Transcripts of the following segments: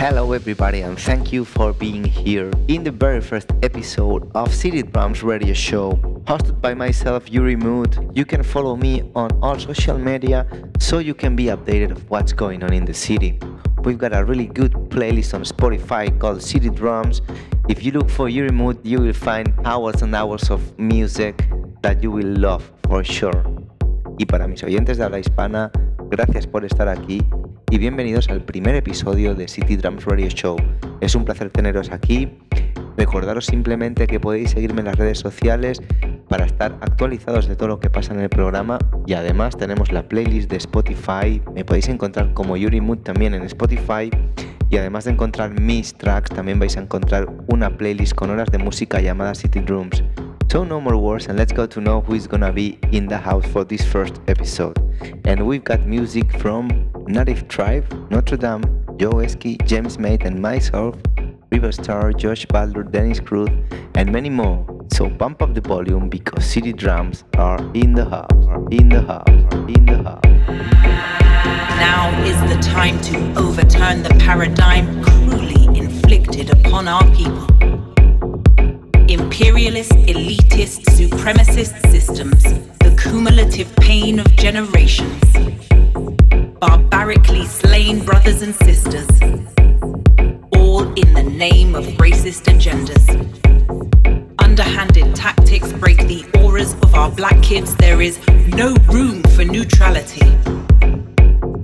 Hello, everybody, and thank you for being here in the very first episode of City Drums Radio Show, hosted by myself, Uri Mood. You can follow me on all social media so you can be updated of what's going on in the city. We've got a really good playlist on Spotify called City Drums. If you look for Uri Mood, you will find hours and hours of music that you will love for sure. Y para mis oyentes de habla hispana, gracias por estar aquí y bienvenidos al primer episodio de City Drums Radio Show. Es un placer teneros aquí. Recordaros simplemente que podéis seguirme en las redes sociales para estar actualizados de todo lo que pasa en el programa y además tenemos la playlist de Spotify. Me podéis encontrar como Yuri Mood también en Spotify y además de encontrar mis tracks también vais a encontrar una playlist con horas de música llamada City Drums. So no more words and let's go to know who is gonna be in the house for this first episode. And we've got music from Native Tribe, Notre Dame, Joeski, James Mate and myself, Riverstar, Josh Baldur, Dennis Cruz, and many more. So pump up the volume because city drums are in the house, in the house, in the house. Now is the time to overturn the paradigm cruelly inflicted upon our people imperialist, elitist, supremacist systems, the cumulative pain of generations, barbarically slain brothers and sisters, all in the name of racist agendas. Underhanded tactics break the auras of our black kids. There is no room for neutrality.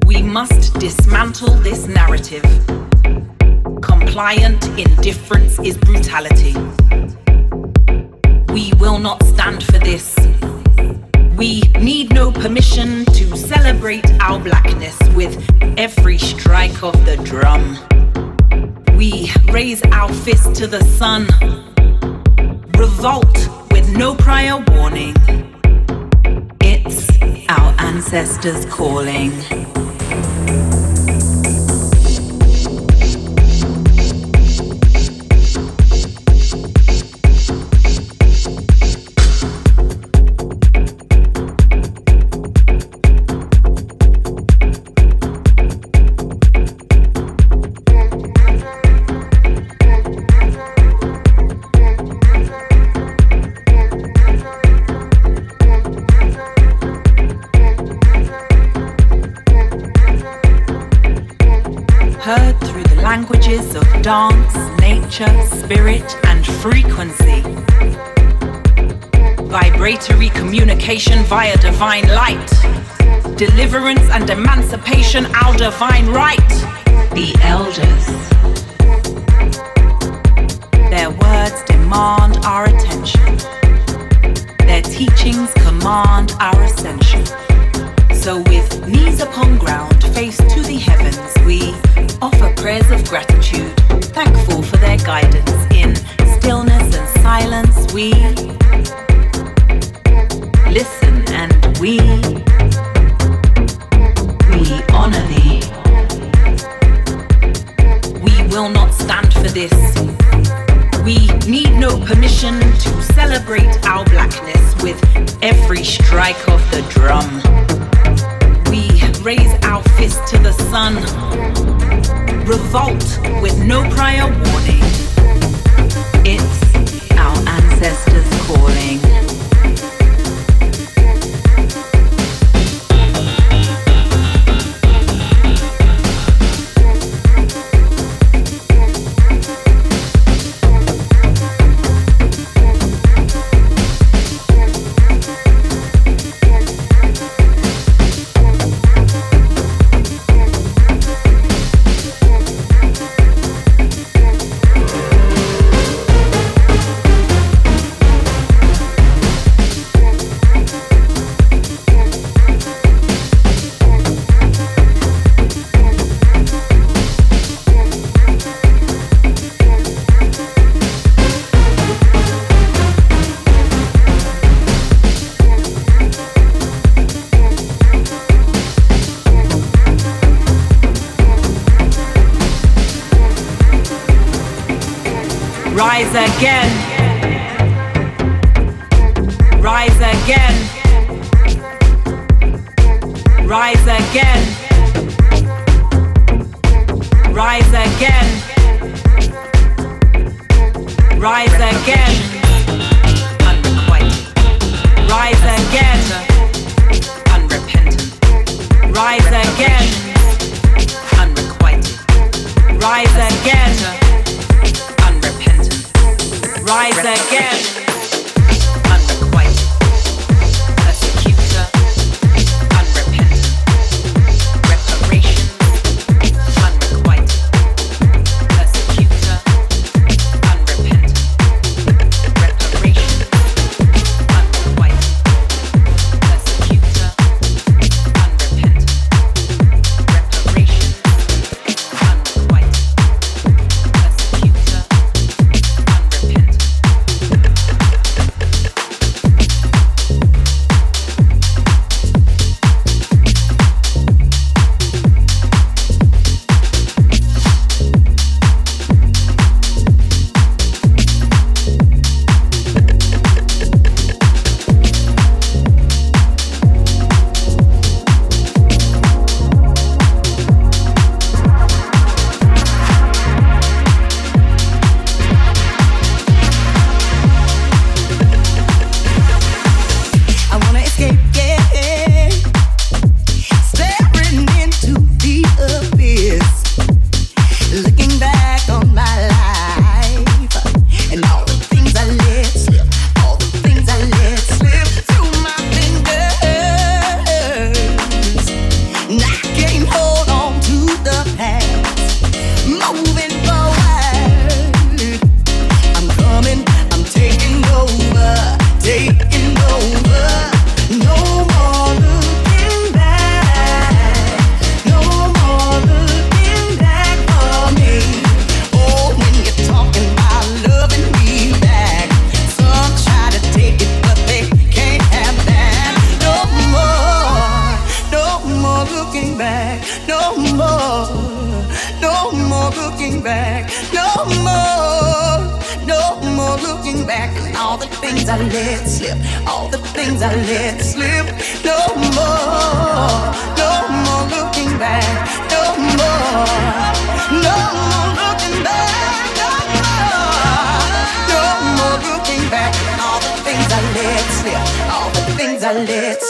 We must dismantle this narrative. Compliant indifference is brutality. We will not stand for this. We need no permission to celebrate our blackness with every strike of the drum. We raise our fist to the sun, revolt with no prior warning. It's our ancestors calling. Spirit, and frequency. Vibratory communication via divine light. Deliverance and emancipation, our divine right. The elders. Their words demand our attention. Their teachings command our ascension. So, with knees upon ground, face to the heavens, we offer prayers of gratitude thankful for their guidance in stillness and silence. We listen and we we honor thee. We will not stand for this. We need no permission to celebrate our blackness with every strike of the drum. We raise our fist to the sun revolt with no prior warning. It's our ancestors calling.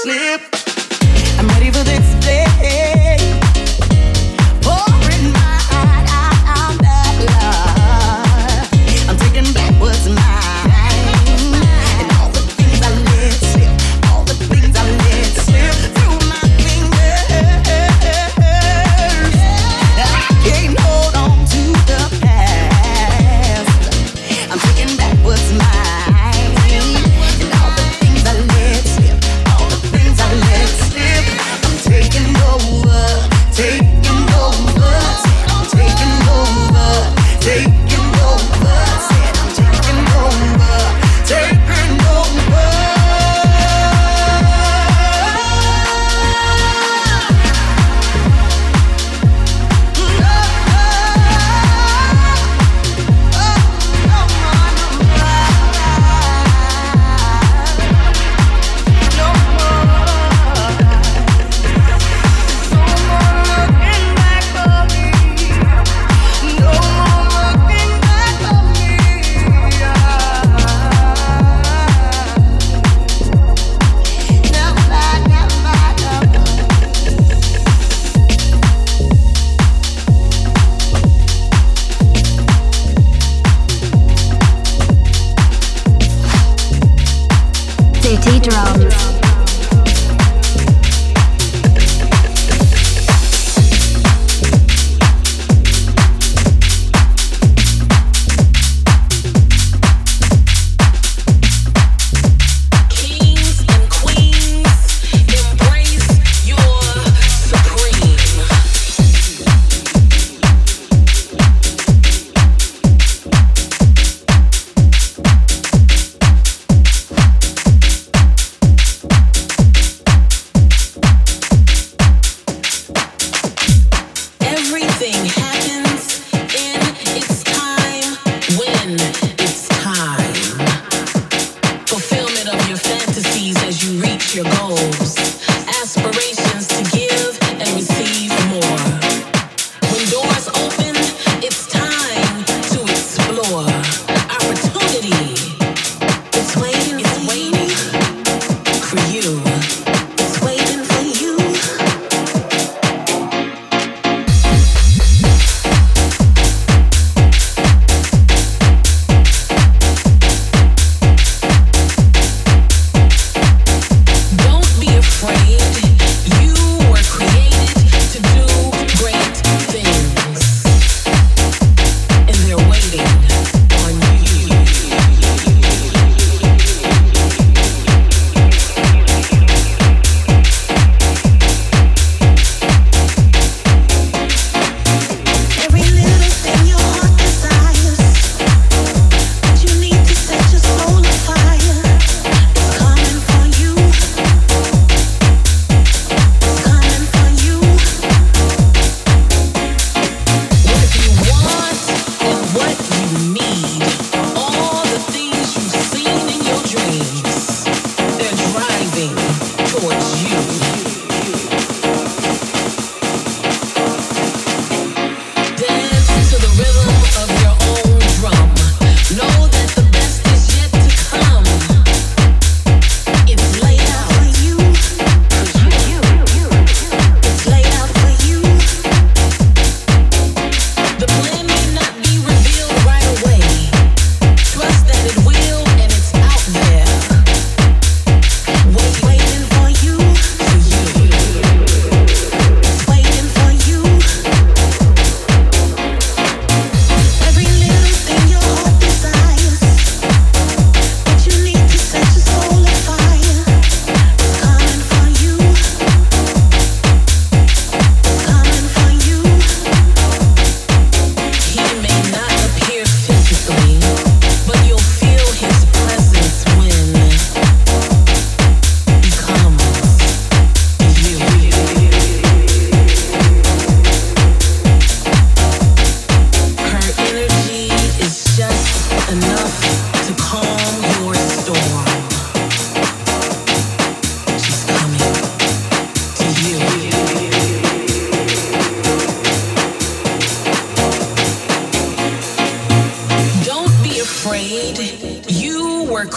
sleep.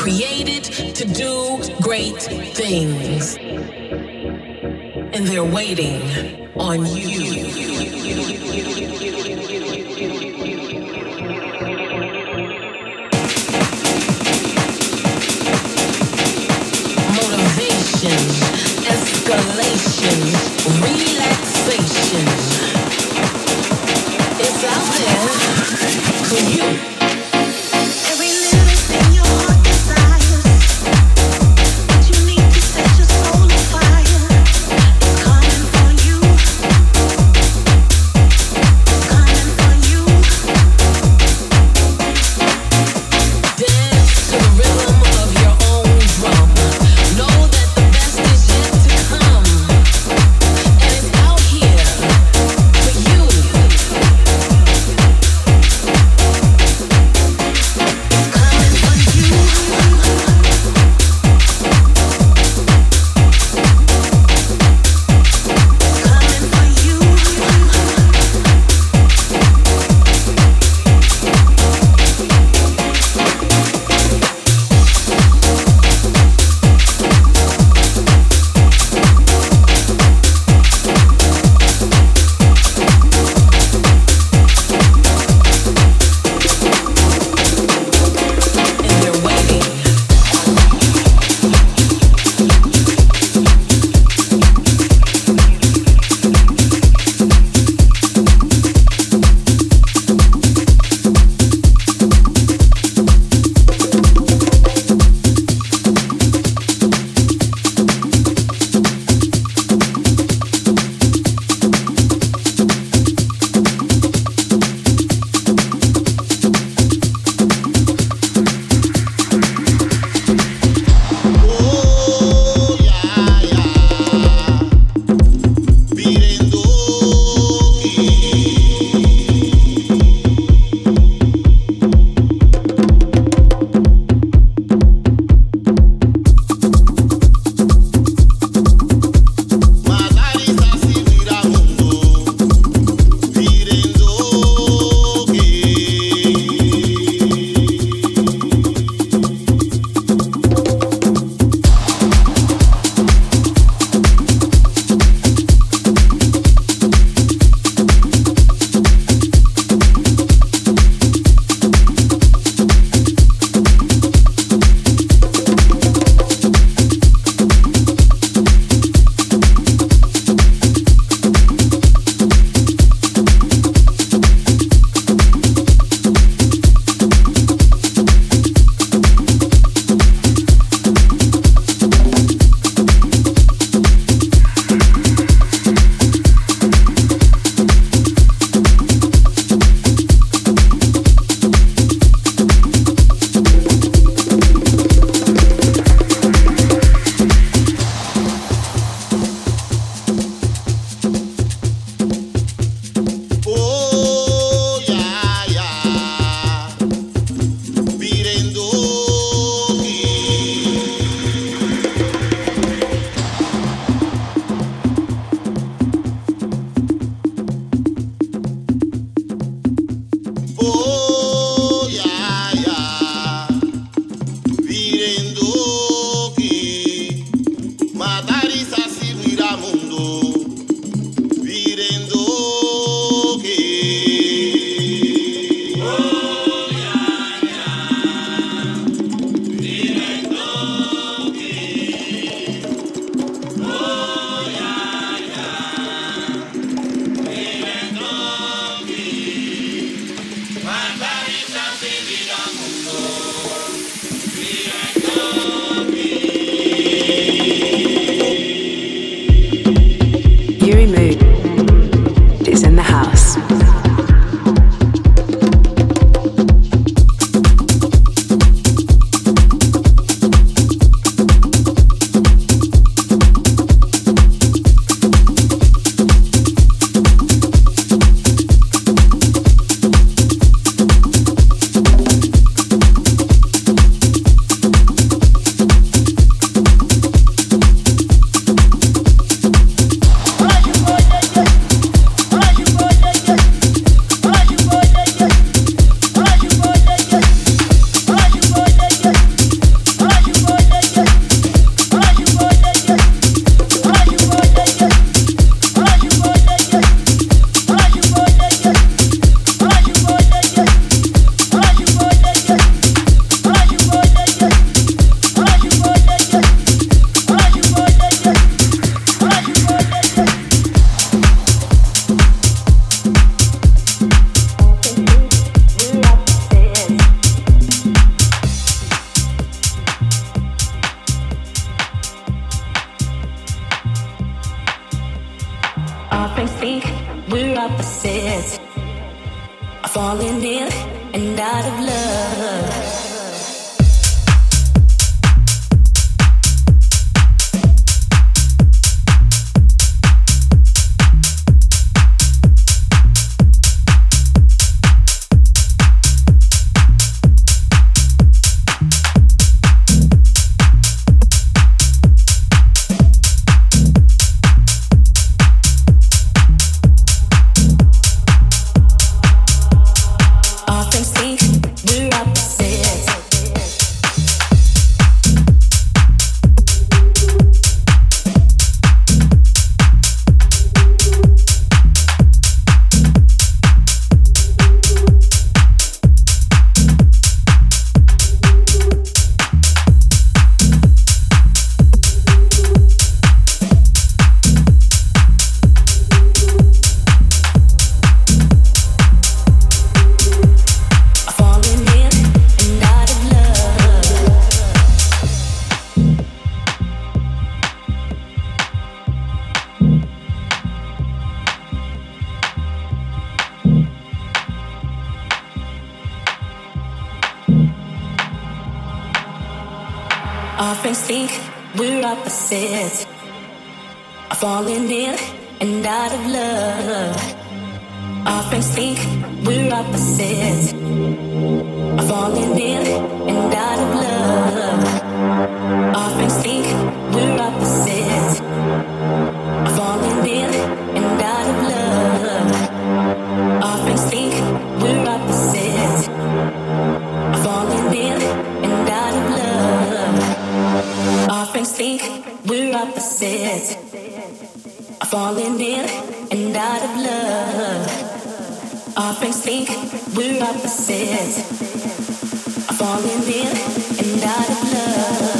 Created to do great things. And they're waiting on you. Opposites. Falling in and out of love. think we're opposites. Falling in and out of love. Our friends think we're opposites. Falling in and out of love.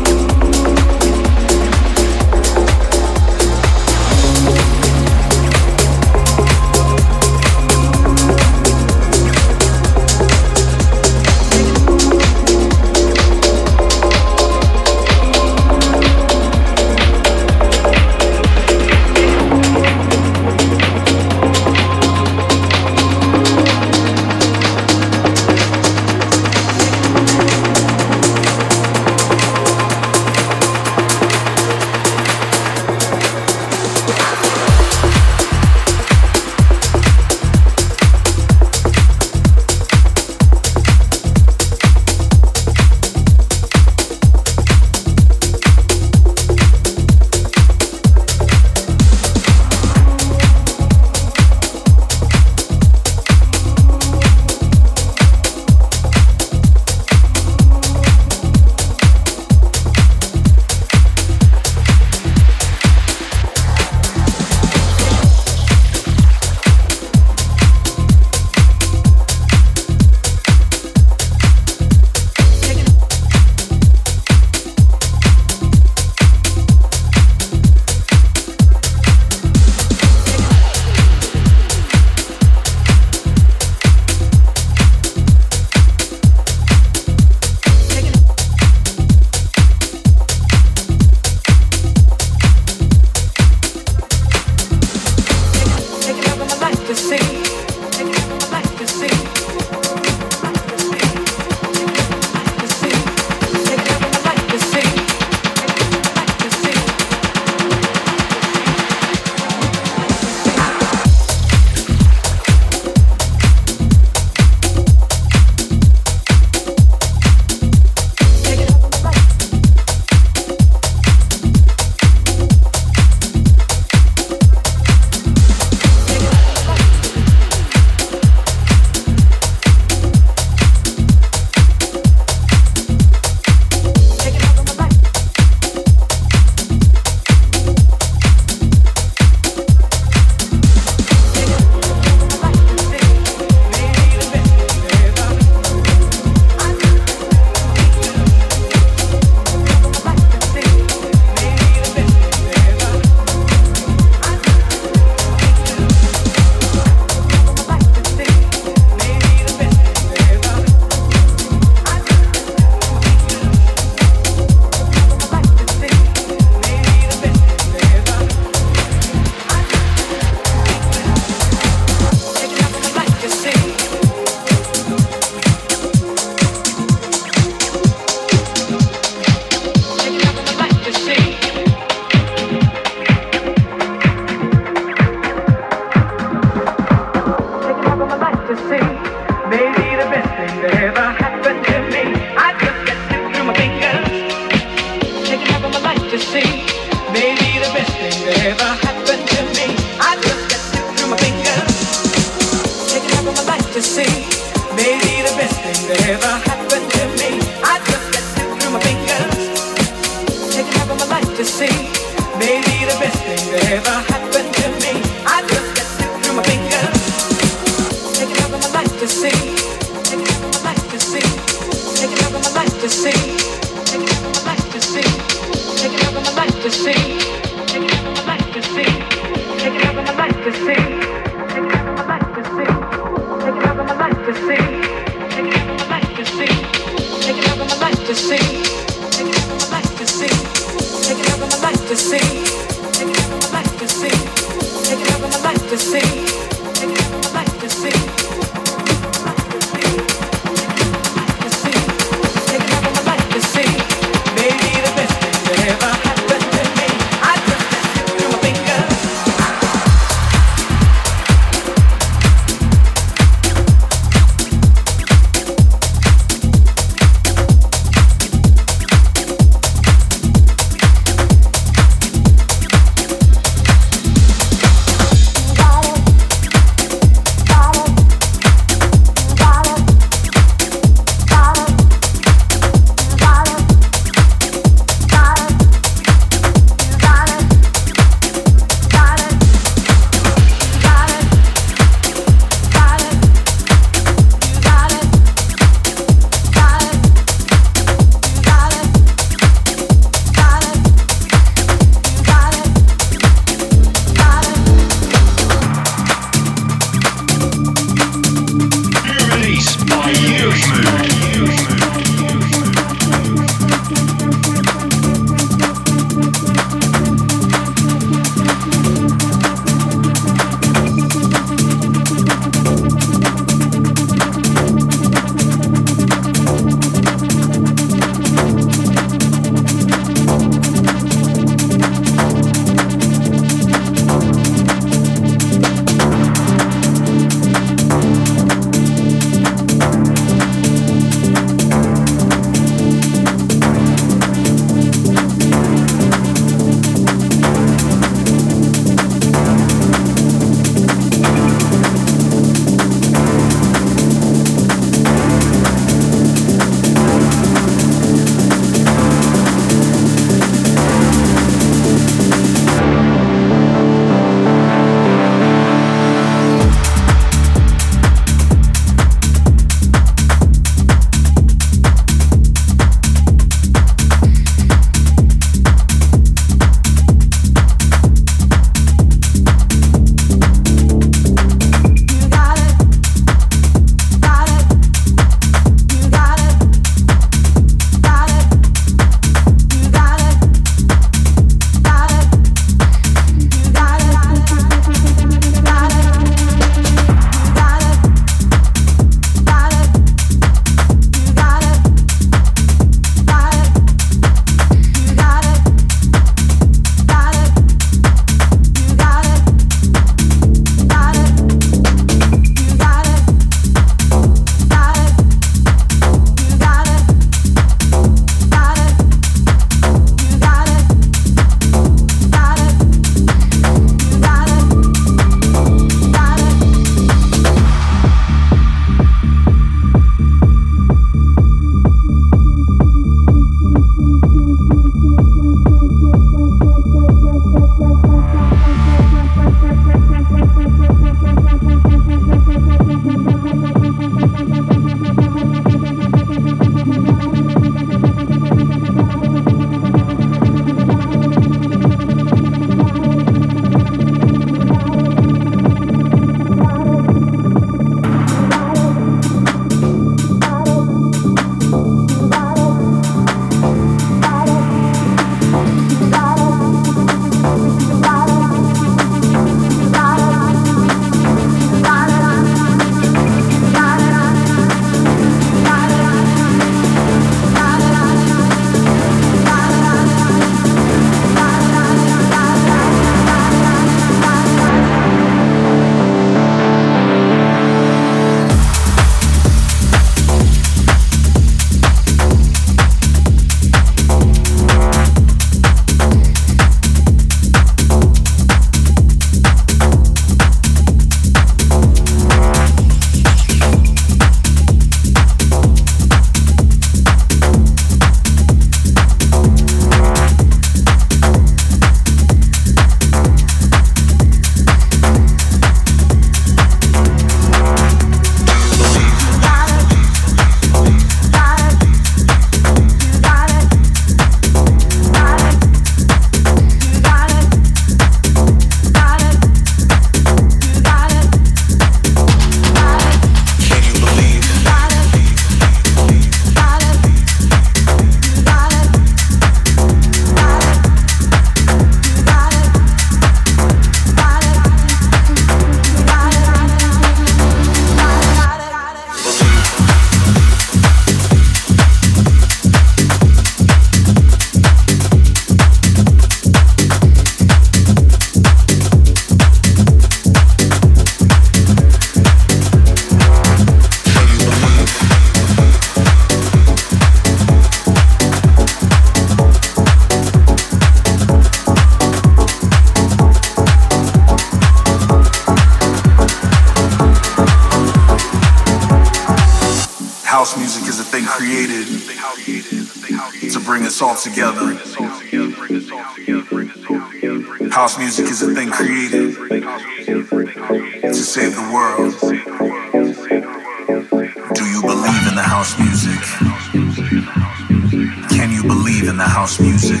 Can you believe in the house music?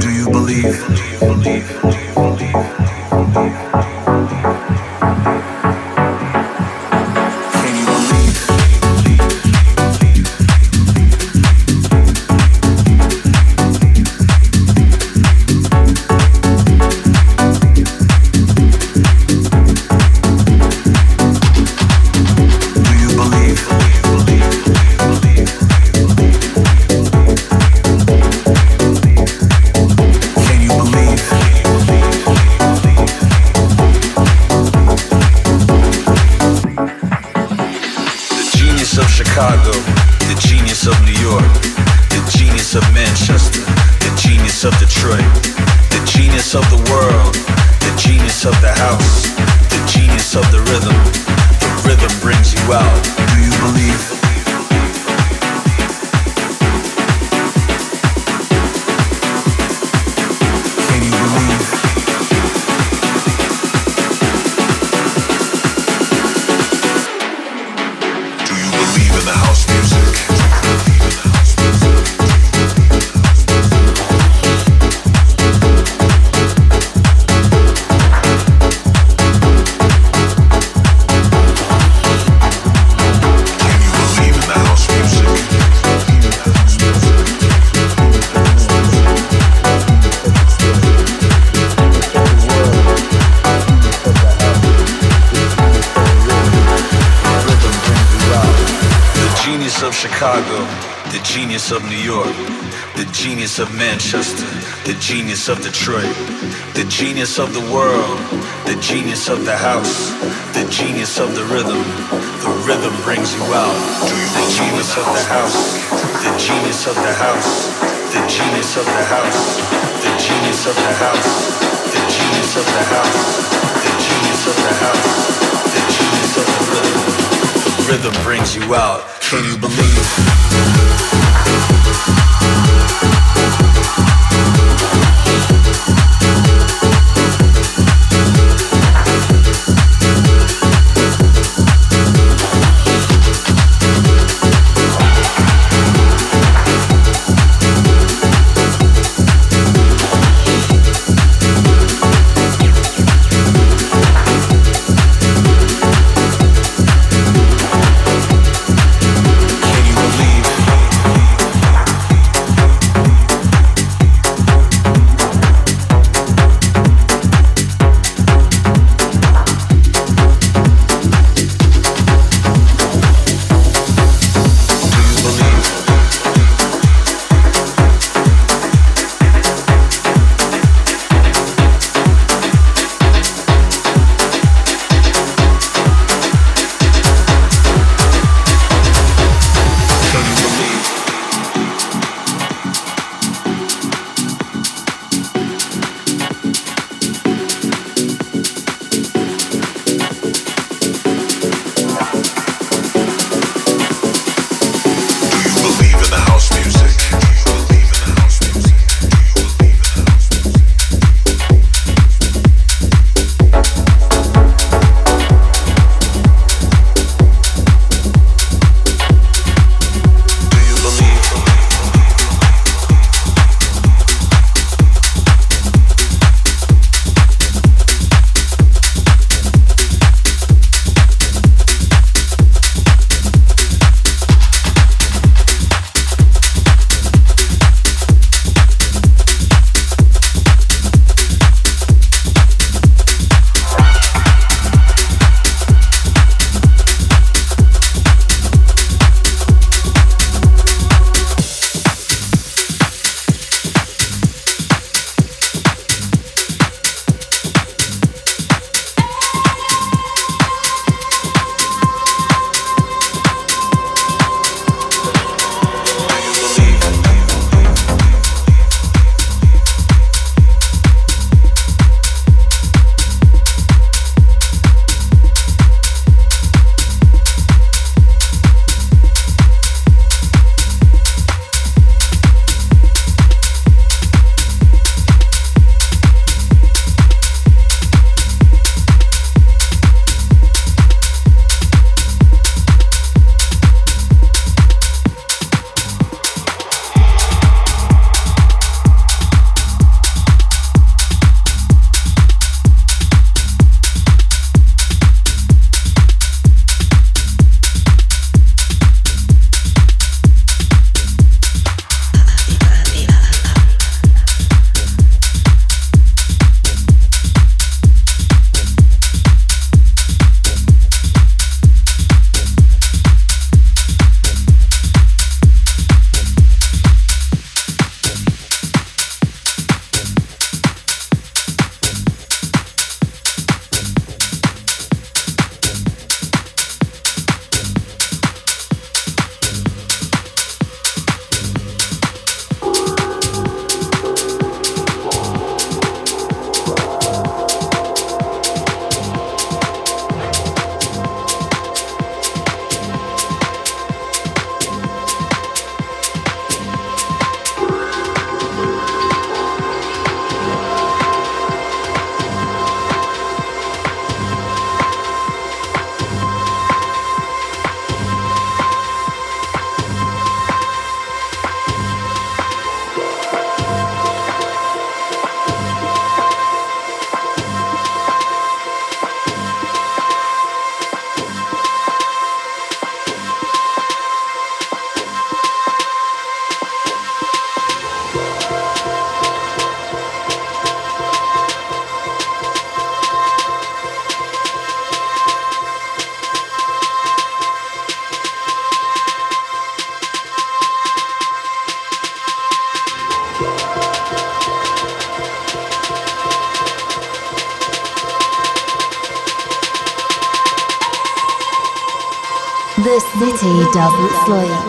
Do you believe? Do you believe? Do you believe? Genius of the world, the genius of the house, the genius of the rhythm. The rhythm brings you out. The genius of the house, the genius of the house, the genius of the house, the genius of the house, the genius of the house, the genius of the house, the genius of the rhythm. The rhythm brings you out. Can you believe? Doesn't sleep.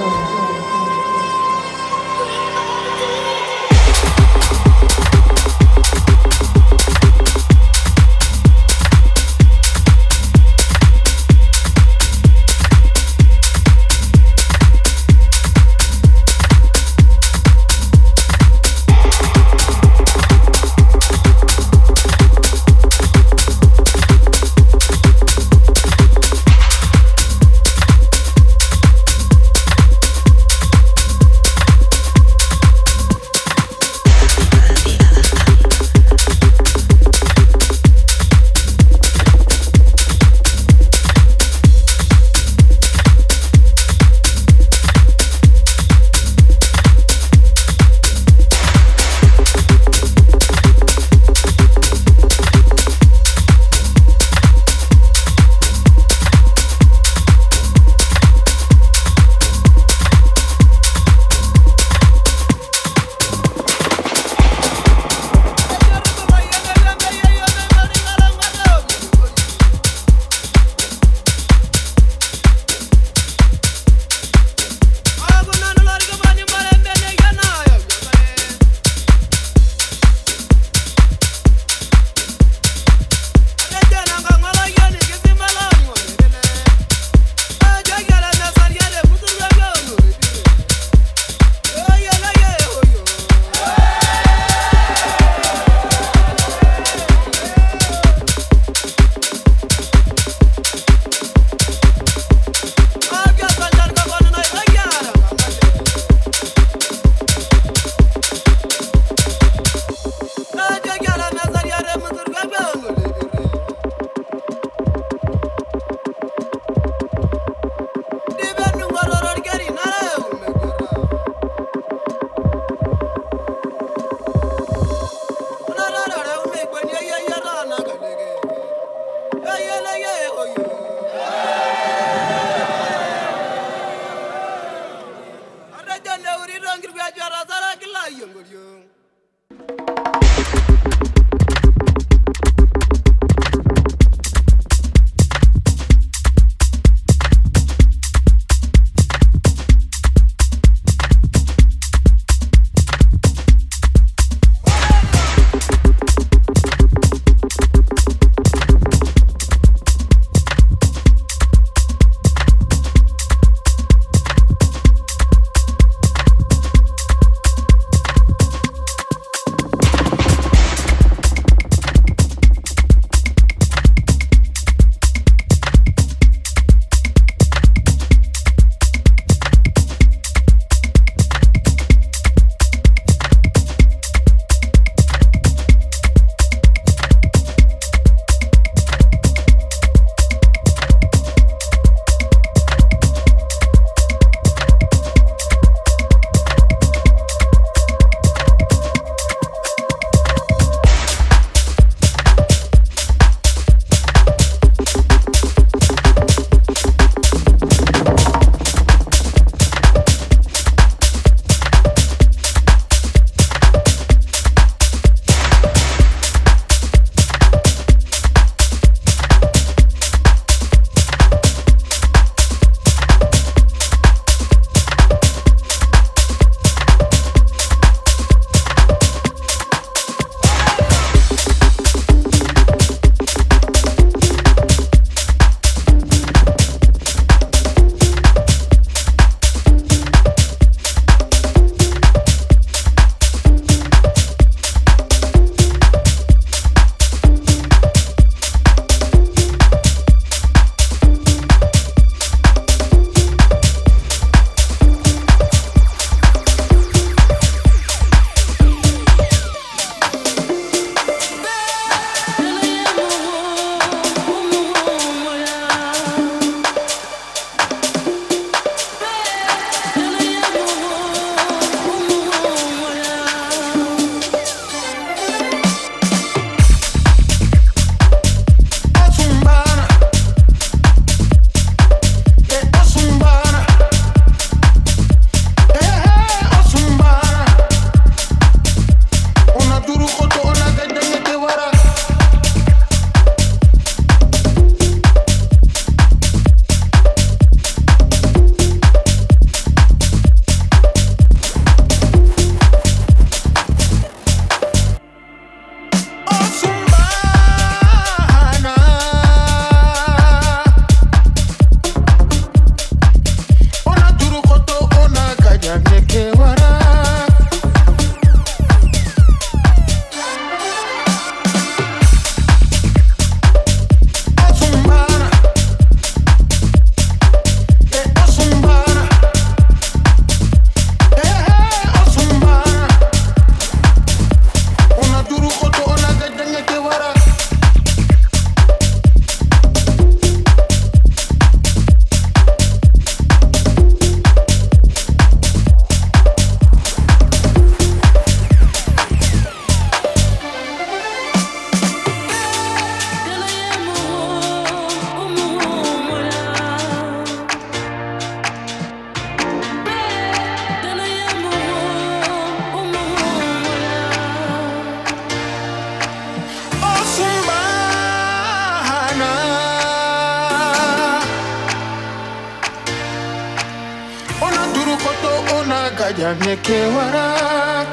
demlekewarak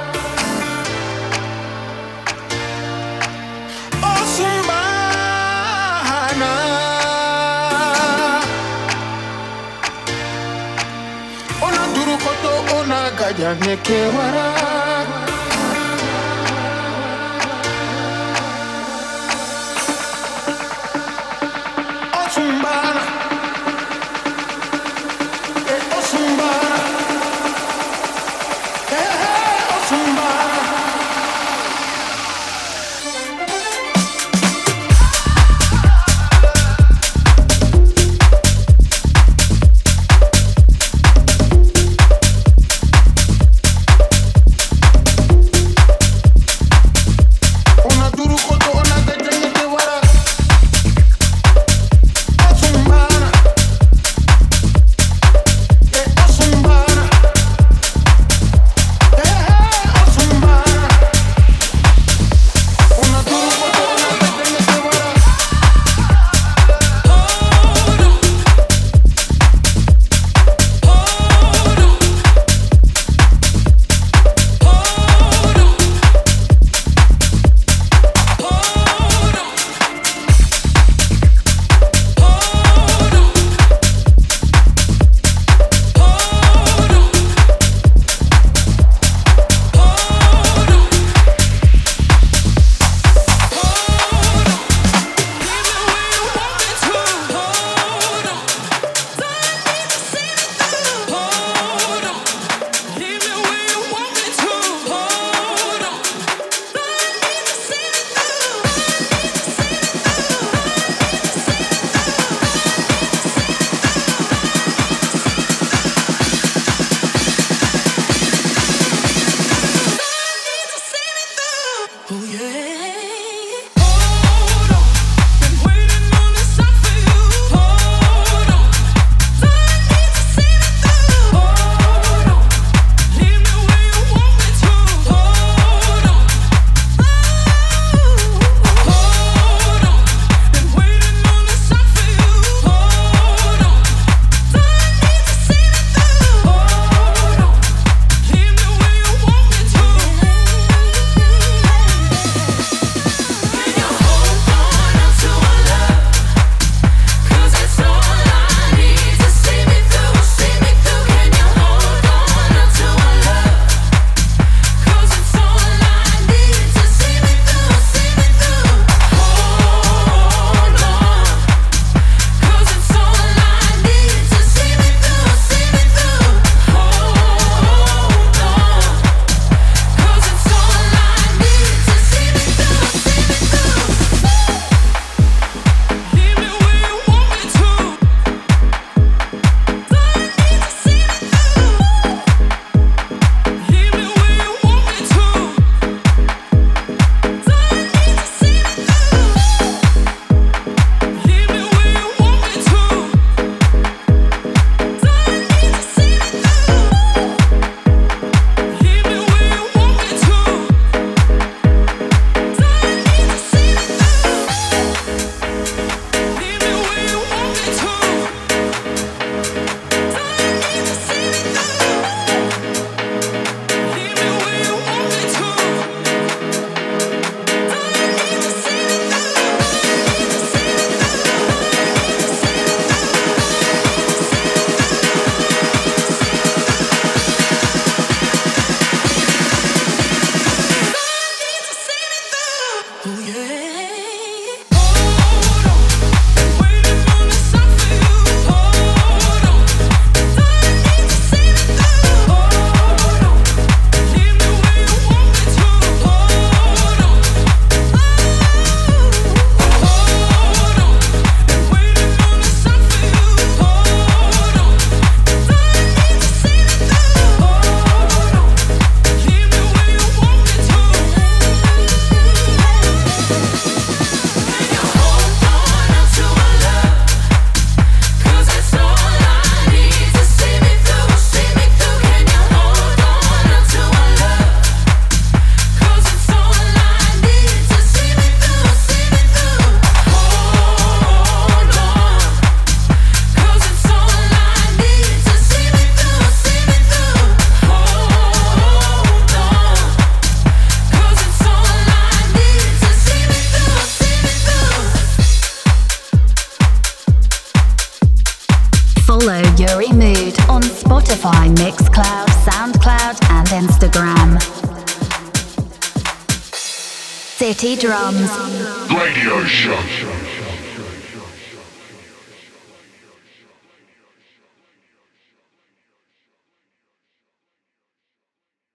Osmana Ona durukoto ona gademlekewarak